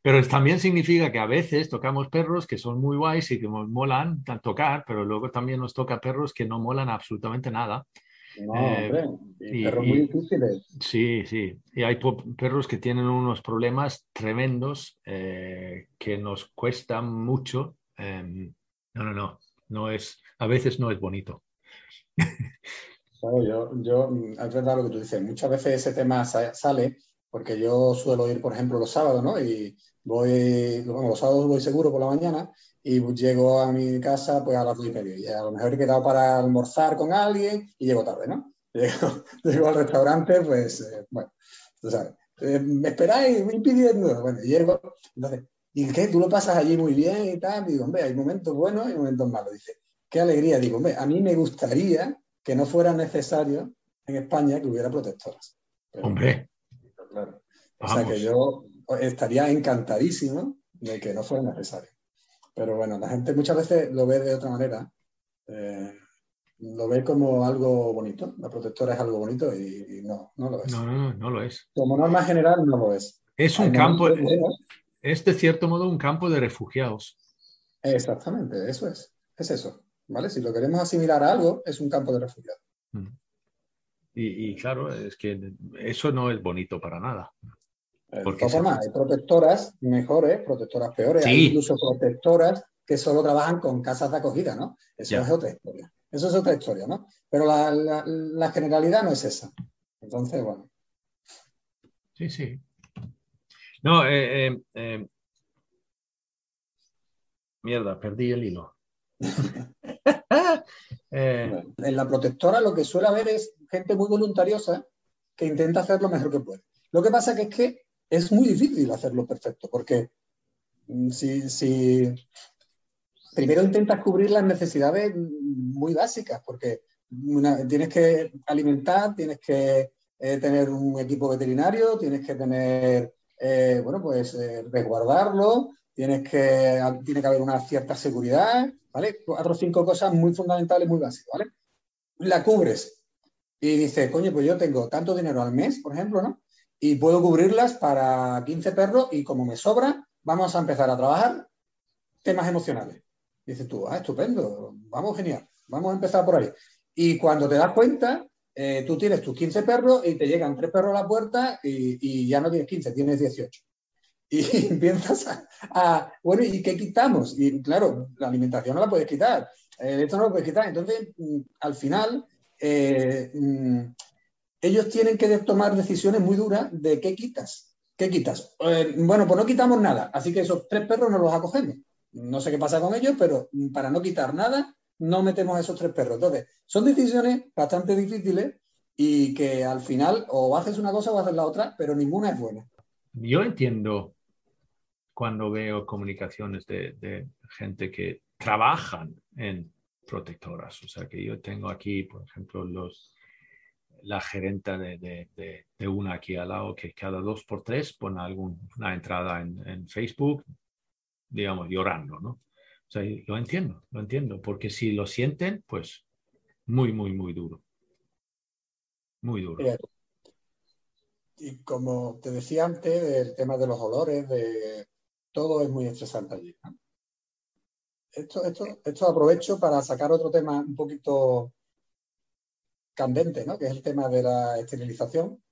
pero también significa que a veces tocamos perros que son muy guays y que molan tocar, pero luego también nos toca perros que no molan absolutamente nada no, eh, hombre, perros muy difíciles. Sí, sí. Y hay perros que tienen unos problemas tremendos eh, que nos cuestan mucho. Em, no, no, no. No es, a veces no es bonito. yo, yo, es verdad lo que tú dices. Muchas veces ese tema sale porque yo suelo ir, por ejemplo, los sábados, ¿no? Y voy, bueno, los sábados voy seguro por la mañana y llego a mi casa pues a las dos y media. Y a lo mejor he quedado para almorzar con alguien y llego tarde, ¿no? Llego, al restaurante, pues, eh, bueno, tú sabes, eh, me esperáis, voy pidiendo. Bueno, llego, entonces, ¿y qué? Tú lo pasas allí muy bien y tal. digo, hombre, hay momentos buenos y momentos malos. Dice, qué alegría. Digo, hombre, a mí me gustaría que no fuera necesario en España que hubiera protectoras. hombre. Claro. O sea que yo estaría encantadísimo de que no fuera necesario. Pero bueno, la gente muchas veces lo ve de otra manera. Eh, lo ve como algo bonito. La protectora es algo bonito y, no, no lo es. No, no, no lo es. Como norma general, no lo es. Es un campo, es de cierto modo un campo de refugiados. Exactamente, eso es. Es eso. ¿Vale? Si lo queremos asimilar a algo, es un campo de refugiados. Mm. Y, y, claro, es que eso no es bonito para nada. Todas formas, hay protectoras mejores, protectoras peores, hay incluso protectoras que solo trabajan con casas de acogida, ¿no? Eso es otra historia. Eso es otra historia, ¿no? Pero la, generalidad no es esa. Entonces, bueno. Sí, sí. No, eh, eh, eh, mierda, perdí el hilo. en la protectora lo que suele haber es gente muy voluntariosa que intenta hacer lo mejor que puede. Lo que pasa es que es muy difícil hacerlo perfecto, porque mm, si, primero intentas cubrir las necesidades muy básicas, porque tienes que alimentar, tienes que eh, tener un equipo veterinario, tienes que tener eh, bueno, pues eh, resguardarlo, tienes que, tiene que haber una cierta seguridad, ¿vale? Cuatro o cinco cosas muy fundamentales, muy básicas, ¿vale? La cubres y dices, coño, pues yo tengo tanto dinero al mes, por ejemplo, ¿no? Y puedo cubrirlas para 15 perros y como me sobra, vamos a empezar a trabajar temas emocionales. Dices tú, ah, estupendo, vamos genial, vamos a empezar por ahí. Y cuando te das cuenta, eh, tú tienes tus 15 perros y te llegan tres perros a la puerta y, ya no tienes 15, tienes 18. Y empiezas a, bueno, ¿y qué quitamos? Y claro, la alimentación no la puedes quitar, eh, esto no lo puedes quitar. Entonces, mm, al final, eh, mm, ellos tienen que tomar decisiones muy duras de qué quitas. ¿Qué quitas? bueno, pues no quitamos nada, así que esos tres perros no los acogemos. No sé qué pasa con ellos, pero para no quitar nada, no metemos a esos tres perros. Entonces, son decisiones bastante difíciles y que al final o haces una cosa o haces la otra, pero ninguna es buena. Yo entiendo cuando veo comunicaciones de, gente que trabajan en protectoras. O sea, que yo tengo aquí, por ejemplo, los, la gerenta de, una aquí al lado que cada dos por tres pone alguna entrada en, en, Facebook, digamos, llorando, ¿no? O sea, lo entiendo, lo entiendo, porque si lo sienten, pues muy, muy, muy duro. Muy duro. Y como te decía antes, el tema de los olores, de todo es muy estresante allí. Esto, esto, esto aprovecho para sacar otro tema un poquito candente, ¿no? que es el tema de la esterilización.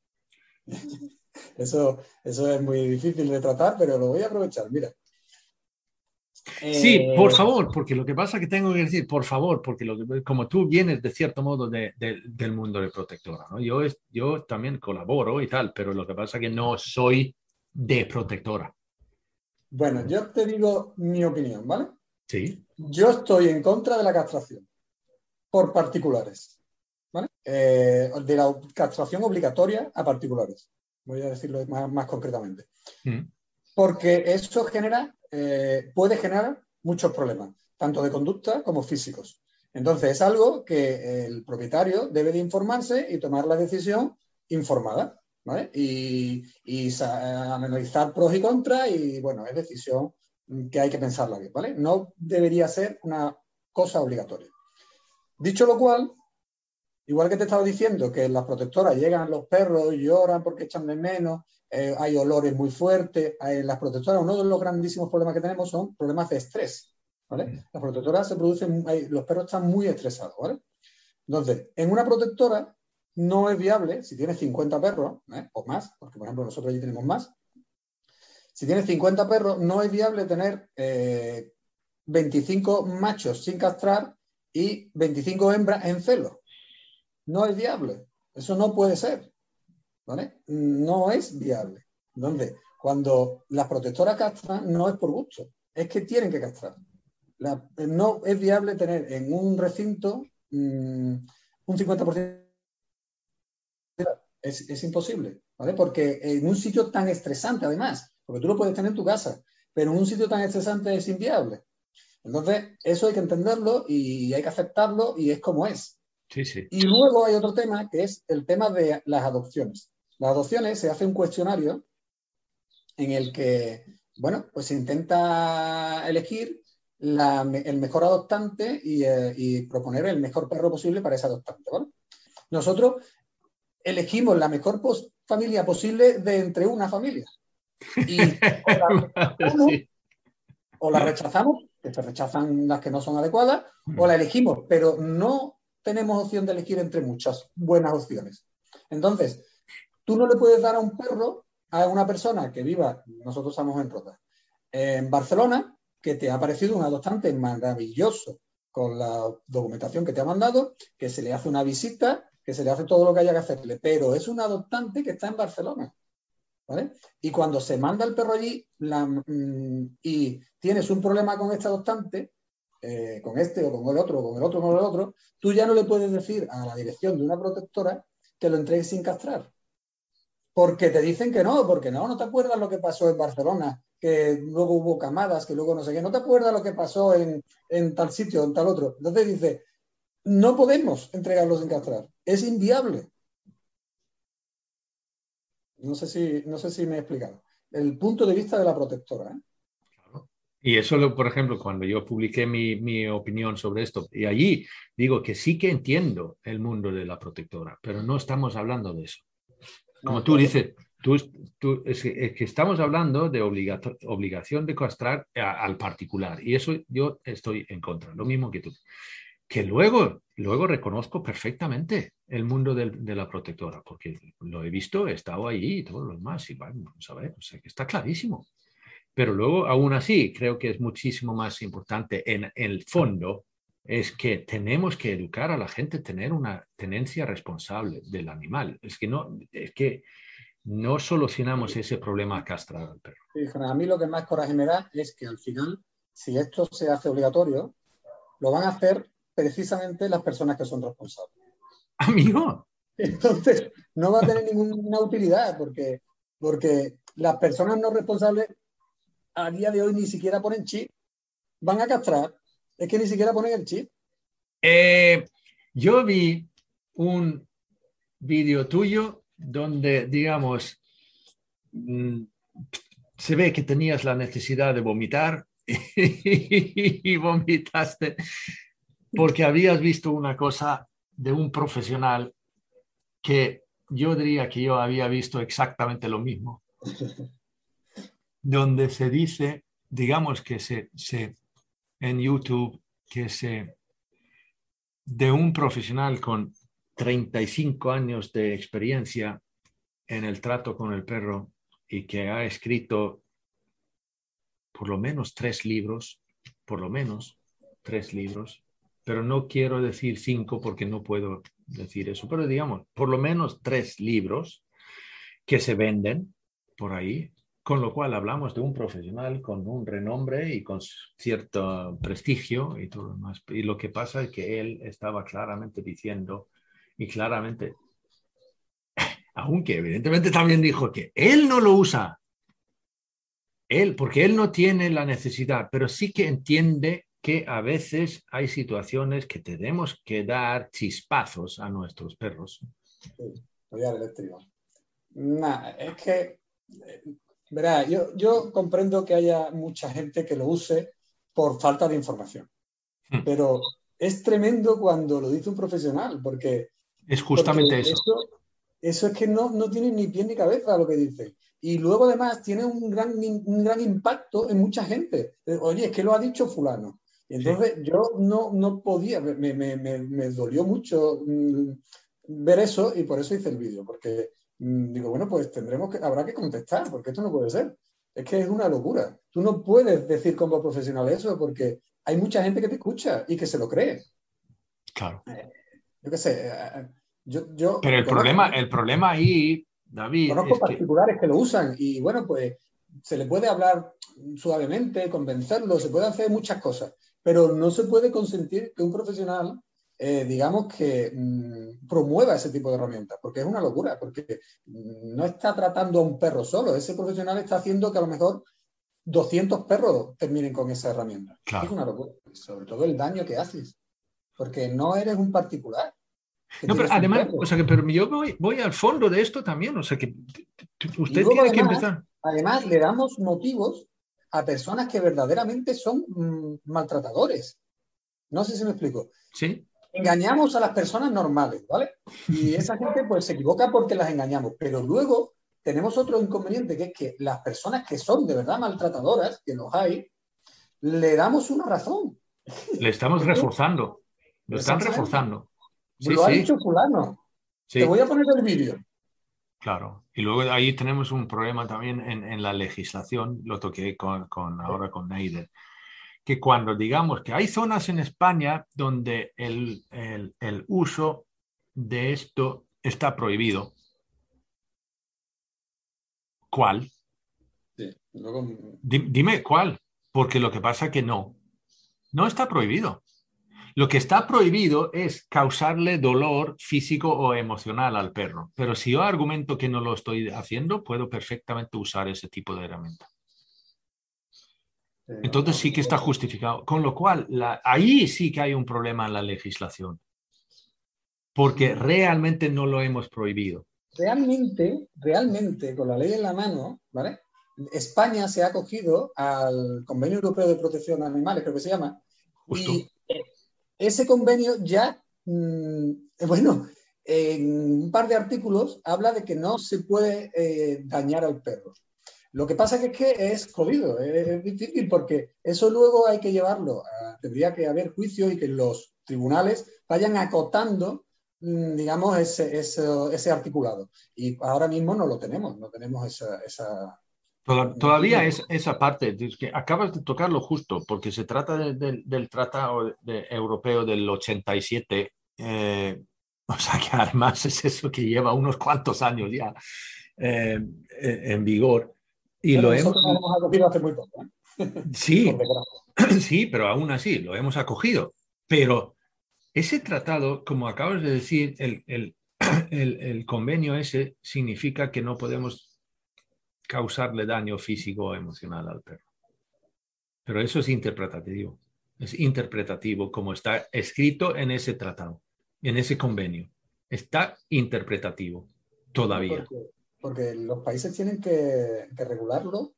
eso, eso es muy difícil de tratar, pero lo voy a aprovechar. Mira, Sí, por eh, favor, porque lo que pasa es que tengo que decir, por favor, porque lo como tú vienes de cierto modo del mundo de protectora, ¿no? Yo, yo también colaboro y tal, pero lo que pasa es que no soy de protectora. Bueno, yo te digo mi opinión, ¿vale? Sí. Yo estoy en contra de la castración por particulares, ¿vale? Eh, de la castración obligatoria a particulares. Voy a decirlo más, concretamente. Mm. Porque eso genera eh, puede generar muchos problemas, tanto de conducta como físicos. Entonces, es algo que el propietario debe de informarse y tomar la decisión informada, ¿vale? Y, analizar pros y contras y, bueno, es decisión que hay que pensarla bien, ¿vale? No debería ser una cosa obligatoria. Dicho lo cual, igual que te estaba diciendo que en las protectoras llegan los perros y lloran porque echan de menos eh, hay olores muy fuertes. En las protectoras, uno de los grandísimos problemas que tenemos son problemas de estrés. ¿vale? Mm. Las protectoras se producen, los perros están muy estresados. ¿vale? Entonces, en una protectora no es viable, si tienes 50 perros ¿eh? o más, porque por ejemplo nosotros allí tenemos más, si tienes 50 perros, no es viable tener 25 eh, machos sin castrar y 25 hembras en celo. No es viable. Eso no puede ser. ¿vale? No es viable. Donde cuando las protectoras castran no es por gusto, es que tienen que castrar. no es viable tener en un recinto mm, un 50% es, es, imposible, ¿vale? Porque en un sitio tan estresante, además, porque tú lo puedes tener en tu casa, pero en un sitio tan estresante es inviable. Entonces, eso hay que entenderlo y hay que aceptarlo y es como es. Sí, sí. Y luego hay otro tema que es el tema de las adopciones. Las adopciones se hace un cuestionario en el que, bueno, pues se intenta elegir el mejor adoptante eh, y, proponer el mejor perro posible para ese adoptante. Nosotros elegimos la mejor familia posible de entre una familia. Y o la rechazamos, que se rechazan las que no son adecuadas, o la elegimos, pero no tenemos opción de elegir entre muchas buenas opciones. Entonces, Tú no le puedes dar a un perro a una persona que viva, nosotros estamos en Rota, en Barcelona, que te ha parecido un adoptante maravilloso con la documentación que te ha mandado, que se le hace una visita, que se le hace todo lo que haya que hacerle, pero es un adoptante que está en Barcelona. ¿vale? Y cuando se manda el perro allí mm, y tienes un problema con este adoptante, eh, con este o con el otro, o con el otro o con el otro, tú ya no le puedes decir a la dirección de una protectora que lo entregues sin castrar porque te dicen que no, porque no, no te acuerdas lo que pasó en Barcelona, que luego hubo camadas, que luego no sé qué, no te acuerdas lo que pasó en, tal sitio, en tal otro. Entonces dice, no podemos entregarlos sin castrar, es inviable. No sé si, no sé si me he explicado. el punto de vista de la protectora. ¿eh? Y eso, por ejemplo, cuando yo publiqué mi, mi, opinión sobre esto, y allí digo que sí que entiendo el mundo de la protectora, pero no estamos hablando de eso. Como tú dices, tú, tú es, que, estamos hablando de obligación de castrar al particular, y eso yo estoy en contra, lo mismo que tú. Que luego, luego reconozco perfectamente el mundo de la protectora, porque lo he visto, he estado ahí y todo lo demás, y vamos a ver, o sea, que está clarísimo. Pero luego, aún así, creo que es muchísimo más importante en, el fondo, es que tenemos que educar a la gente a tener una tenencia responsable del animal. Es que no, es que no solucionamos ese problema castrar al perro. Sí, a mí lo que más coraje me da es que al final, si esto se hace obligatorio, lo van a hacer precisamente las personas que son responsables. Amigo. Entonces, no va a tener ninguna utilidad porque, porque las personas no responsables a día de hoy ni siquiera ponen chip. Van a castrar. Es que ni siquiera ponen el chip. Eh, yo vi un vídeo tuyo donde, digamos, mm, se ve que tenías la necesidad de vomitar y vomitaste porque habías visto una cosa de un profesional que yo diría que yo había visto exactamente lo mismo. donde se dice, digamos que se, se en YouTube, que se de un profesional con 35 años de experiencia en el trato con el perro y que ha escrito por lo menos tres libros, por lo menos tres libros, pero no quiero decir cinco porque no puedo decir eso, pero digamos, por lo menos tres libros que se venden por ahí, con lo cual hablamos de un profesional con un renombre y con cierto prestigio y todo lo demás. Y lo que pasa es que él estaba claramente diciendo y claramente, aunque evidentemente también dijo que él no lo usa, él, porque él no tiene la necesidad, pero sí que entiende que a veces hay situaciones que tenemos que dar chispazos a nuestros perros. Sí, eléctrico. es que eh, Verá, yo, yo comprendo que haya mucha gente que lo use por falta de información, hmm. pero es tremendo cuando lo dice un profesional, porque... Es justamente eso. eso. es que no, no tiene ni pie ni cabeza lo que dice. Y luego además tiene un gran, un gran impacto en mucha gente. Oye, es que lo ha dicho fulano. Entonces yo no, no podía, me, me, me, me, dolió mucho mm, ver eso y por eso hice el vídeo, porque Mm, digo, bueno, pues tendremos que, habrá que contestar, porque esto no puede ser. Es que es una locura. Tú no puedes decir como profesional eso, porque hay mucha gente que te escucha y que se lo cree. Claro. Eh, yo qué sé. Eh, yo, Pero el problema, el problema ahí, David. Conozco particulares que... lo usan y bueno, pues se le puede hablar suavemente, convencerlo, se puede hacer muchas cosas, pero no se puede consentir que un profesional eh, digamos, que mm, promueva ese tipo de herramientas, porque es una locura, porque no está tratando a un perro solo, ese profesional está haciendo que a lo mejor 200 perros terminen con esa herramienta. Es una locura, sobre todo el daño que haces, porque no eres un particular. No, pero además, o sea que pero yo voy, voy, al fondo de esto también, o sea que usted tiene que empezar. Además, le damos motivos a personas que verdaderamente son mm, maltratadores. No sé si me explico. Sí engañamos a las personas normales, ¿vale? Y esa gente pues se equivoca porque las engañamos, pero luego tenemos otro inconveniente que es que las personas que son de verdad maltratadoras, que los hay, le damos una razón. Le estamos reforzando, lo están reforzando. lo ha dicho fulano. Te voy a poner el vídeo. Claro, y luego ahí tenemos un problema también en, la legislación, lo toqué con, con ahora con Neider que cuando digamos que hay zonas en España donde el, uso de esto está prohibido, ¿cuál? Dime cuál, porque lo que pasa es que no, no está prohibido. Lo que está prohibido es causarle dolor físico o emocional al perro. Pero si yo argumento que no lo estoy haciendo, puedo perfectamente usar ese tipo de herramienta. Entonces sí que está justificado. Con lo cual, ahí sí que hay un problema en la legislación, porque realmente no lo hemos prohibido. Realmente, realmente, con la ley en la mano, ¿vale? España se ha acogido al Convenio Europeo de Protección de Animales, creo que se llama, y ese convenio ya, mm, bueno, en un par de artículos habla de que no se puede eh, dañar al perro. Lo que pasa es que es jodido, es, difícil porque eso luego hay que llevarlo, tendría que haber juicio y que los tribunales vayan acotando, mm, digamos, ese, ese, articulado. Y ahora mismo no lo tenemos, no tenemos esa... Todavía es esa parte, que acabas de tocarlo justo, porque se trata del Tratado Europeo del 87, eh, o sea que además es eso que lleva unos cuantos años ya eh, en vigor. Y lo hemos... acogido hace muy poco. ¿eh? Sí, sí, pero aún así lo hemos acogido. Pero ese tratado, como acabas de decir, el, el, el, convenio ese significa que no podemos causarle daño físico o emocional al perro. Pero eso es interpretativo. Es interpretativo como está escrito en ese tratado, en ese convenio. Está interpretativo todavía porque los países tienen que, regularlo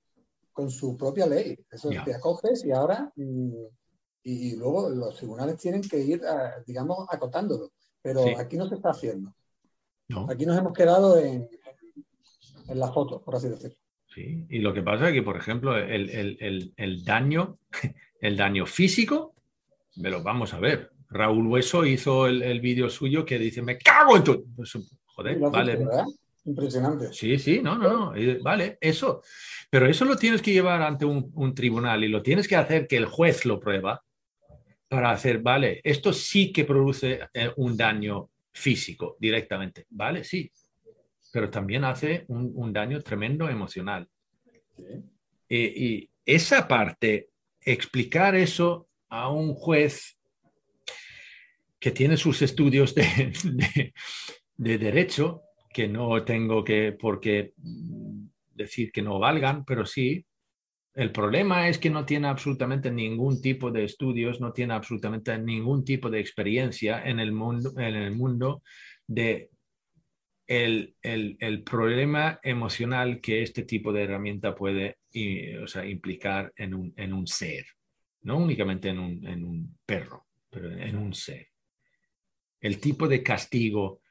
con su propia ley. Eso te acoges y ahora, y, luego los tribunales tienen que ir, digamos, acotándolo. Pero aquí no se está haciendo. Aquí nos hemos quedado en, en la foto, por así decirlo. Sí, y lo que pasa es que, por ejemplo, el, daño, el daño físico, me lo vamos a ver. Raúl Hueso hizo el, vídeo suyo que dice, me cago en tu... Pues, joder, vale. Impresionante. Sí, sí, no, no, no, eh, vale, eso. Pero eso lo tienes que llevar ante un, tribunal y lo tienes que hacer que el juez lo prueba para hacer, vale, esto sí que produce eh, un daño físico directamente, vale, sí, pero también hace un, daño tremendo emocional. Y, esa parte, explicar eso a un juez que tiene sus estudios de, de derecho, que no tengo que por qué decir que no valgan, pero sí. El problema es que no tiene absolutamente ningún tipo de estudios, no tiene absolutamente ningún tipo de experiencia en el mundo, en el mundo de el, problema emocional que este tipo de herramienta puede implicar en un, en un, ser, no únicamente en un, en un perro, pero en un ser. El tipo de castigo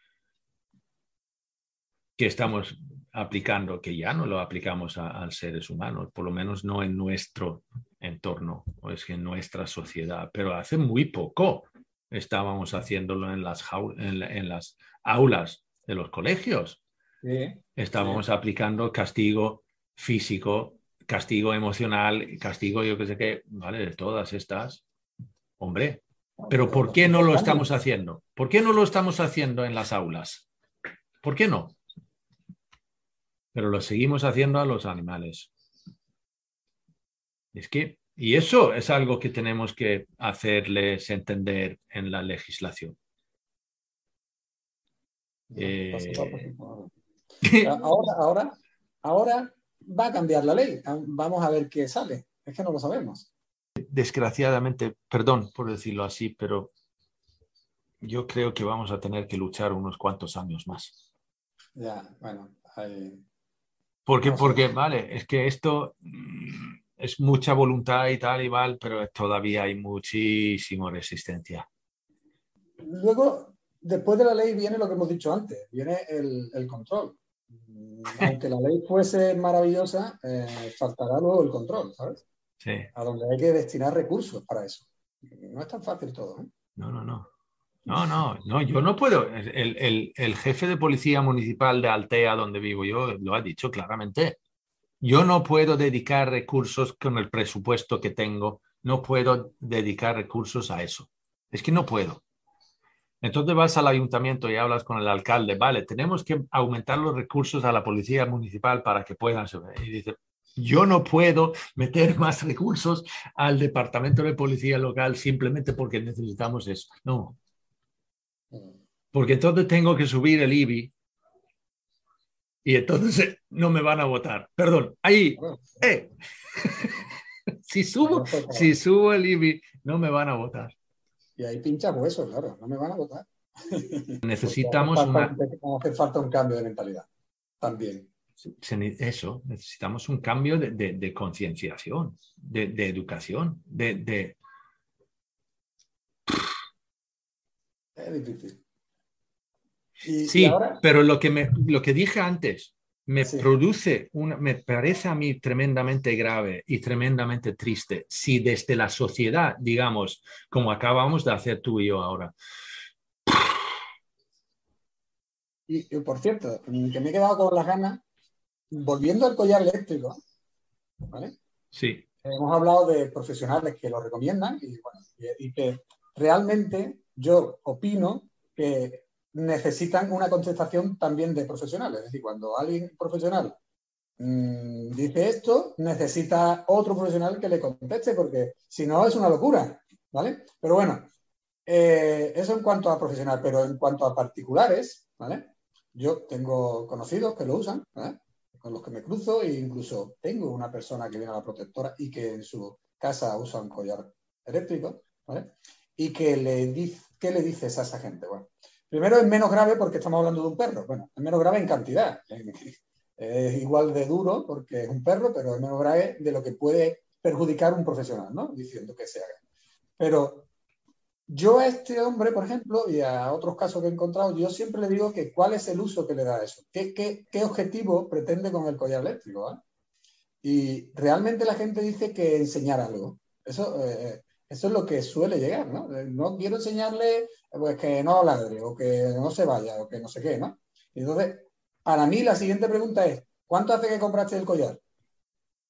que estamos aplicando, que ya no lo aplicamos a, seres humanos, por lo menos no en nuestro entorno o es que en nuestra sociedad, pero hace muy poco estábamos haciéndolo en, las aulas de los colegios. estábamos aplicando castigo físico, castigo emocional, castigo yo que sé qué, vale, de todas estas. Hombre, pero ¿por qué no lo estamos haciendo? ¿Por qué no lo estamos haciendo en las aulas? ¿Por qué no? pero lo seguimos haciendo a los animales. Es que, y eso es algo que tenemos que hacerles entender en la legislación. Eh, ahora, ahora, ahora va a cambiar la ley. Vamos a ver qué sale. Es que no lo sabemos. Desgraciadamente, perdón por decirlo así, pero yo creo que vamos a tener que luchar unos cuantos años más. Ya, bueno, hay, porque, porque, vale, es que esto mm, es mucha voluntad y tal y mal, pero todavía hay muchísima resistencia. Luego, después de la ley viene lo que hemos dicho antes, viene el, control. Aunque la ley fuese maravillosa, eh, faltará luego el control, ¿sabes? Sí. A donde hay que destinar recursos para eso. No es tan fácil todo. ¿eh? No, no, no. No, no, no, yo no puedo. El, jefe de policía municipal de Altea, donde vivo yo, lo ha dicho claramente. Yo no puedo dedicar recursos con el presupuesto que tengo, no puedo dedicar recursos a eso. Es que no puedo. Entonces vas al ayuntamiento y hablas con el alcalde, vale, tenemos que aumentar los recursos a la policía municipal para que puedan... Y dice, yo no puedo meter más recursos al departamento de policía local simplemente porque necesitamos eso. No, porque entonces tengo que subir el IBI y entonces no me van a votar. Perdón, ahí, eh. si, subo, si subo el IBI, no me van a votar. Y ahí pinchamos eso, claro, no me van a votar. Necesitamos una... Hace falta un cambio de mentalidad también. eso, necesitamos un cambio de, concienciación, de, educación, de... Es difícil. sí, pero lo que, me, lo que dije antes me produce, una, me parece a mí tremendamente grave y tremendamente triste si desde la sociedad, digamos, como acabamos de hacer tú y yo ahora, y, por cierto, que me he quedado con las ganas volviendo al collar eléctrico, ¿vale? Sí. Hemos hablado de profesionales que lo recomiendan y, que realmente yo opino que necesitan una contestación también de profesionales. Es decir, cuando alguien profesional mm, dice esto, necesita otro profesional que le conteste, porque si no es una locura, ¿vale? Pero bueno, eh, eso en cuanto a profesional, pero en cuanto a particulares, ¿vale? Yo tengo conocidos que lo usan, ¿vale? con los que me cruzo e incluso tengo una persona que viene a la protectora y que en su casa usa un collar eléctrico, ¿vale? Y que le dice, ¿qué le dices a esa gente? Bueno, primero es menos grave porque estamos hablando de un perro. Bueno, es menos grave en cantidad. Es igual de duro porque es un perro, pero es menos grave de lo que puede perjudicar un profesional, ¿no? Diciendo que se haga. Pero yo a este hombre, por ejemplo, y a otros casos que he encontrado, yo siempre le digo que cuál es el uso que le da a eso, qué, objetivo pretende con el collar eléctrico. ¿ah? Y realmente la gente dice que enseñar algo. Eso, eh, eso es lo que suele llegar, ¿no? No quiero enseñarle pues, que no ladre o que no se vaya o que no sé qué, ¿no? entonces, para mí la siguiente pregunta es, ¿cuánto hace que compraste el collar?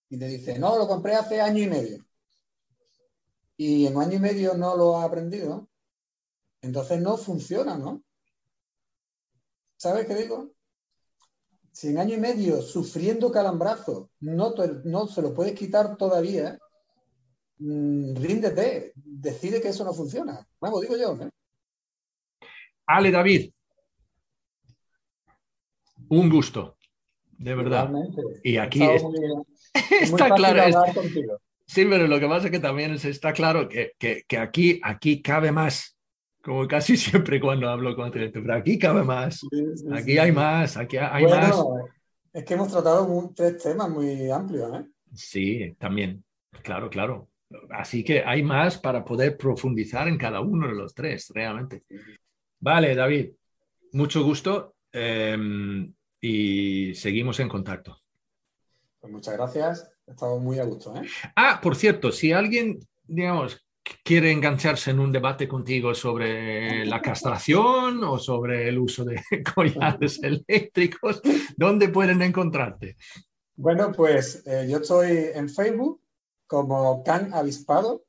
Y te dice, no, lo compré hace año y medio y en un año y medio no lo ha aprendido, entonces no funciona, ¿no? ¿Sabes qué digo? Si en año y medio sufriendo calambrazo no, no se lo puedes quitar todavía, mm, ríndete, decide que eso no funciona. Vamos, digo yo. ¿eh? Ale David, un gusto, de verdad. Y aquí está claro. Sí, pero lo que pasa es que también está claro que, que, aquí, aquí cabe más, como casi siempre cuando hablo con gente, pero aquí cabe más, aquí hay más, aquí hay más. Es que hemos tratado tres temas muy amplios, ¿eh? Sí, también, claro, claro. Así que hay más para poder profundizar en cada uno de los tres, realmente. Vale, David, mucho gusto em, y seguimos en contacto. Pues muchas gracias Estamos muy a gusto. ¿eh? Ah, por cierto, si alguien, digamos, quiere engancharse en un debate contigo sobre la castración o sobre el uso de collares eléctricos, ¿dónde pueden encontrarte? Bueno, pues eh, yo estoy en Facebook como Can Avispado,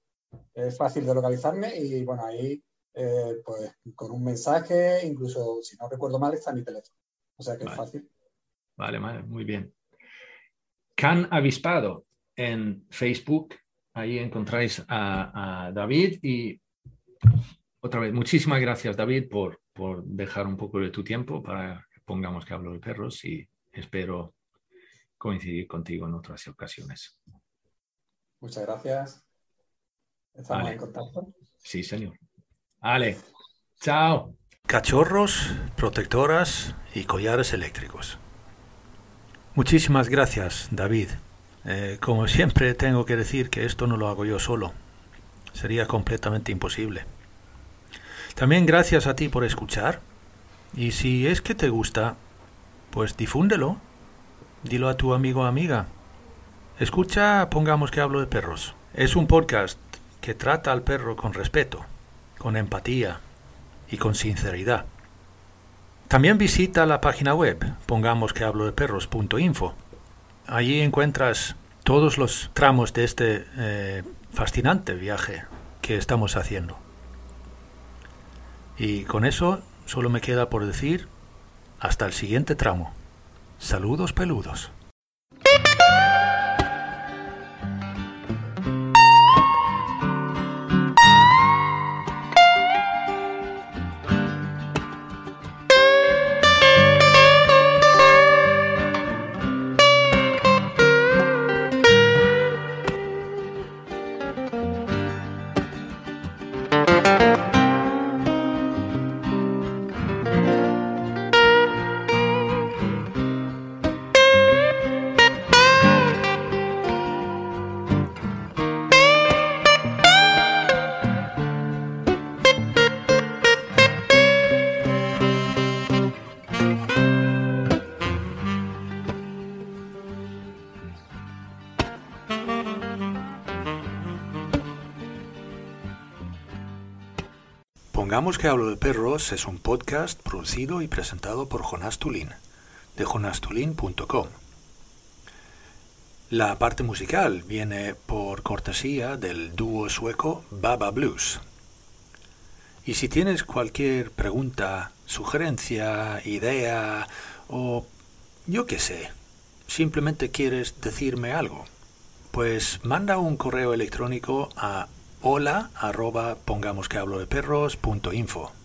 es fácil de localizarme y bueno, ahí eh, pues con un mensaje, incluso si no recuerdo mal, está mi teléfono. O sea que es fácil. Vale, vale, muy bien. Can Avispado en Facebook. Ahí encontráis a, David y otra vez, muchísimas gracias David por, por dejar un poco de tu tiempo para que pongamos que hablo de perros y espero coincidir contigo en otras ocasiones. Muchas gracias. Estamos en contacto. Sí, señor. Ale, chao. Cachorros, protectoras y collares eléctricos. Muchísimas gracias, David. Eh, como siempre tengo que decir que esto no lo hago yo solo. Sería completamente imposible. También gracias a ti por escuchar. Y si es que te gusta, pues difúndelo. Dilo a tu amigo o amiga. Escucha, pongamos que hablo de perros. Es un podcast que trata al perro con respeto, con empatía y con sinceridad. También visita la página web, pongamos que hablo de perros.info. Allí encuentras todos los tramos de este eh, fascinante viaje que estamos haciendo. Y con eso solo me queda por decir hasta el siguiente tramo. Saludos peludos. Hablo de perros es un podcast producido y presentado por Jonas Tulin, de jonastulin.com. La parte musical viene por cortesía del dúo sueco Baba Blues. Y si tienes cualquier pregunta, sugerencia, idea o yo qué sé, simplemente quieres decirme algo, pues manda un correo electrónico a hola arroba pongamos que hablo de perros punto info.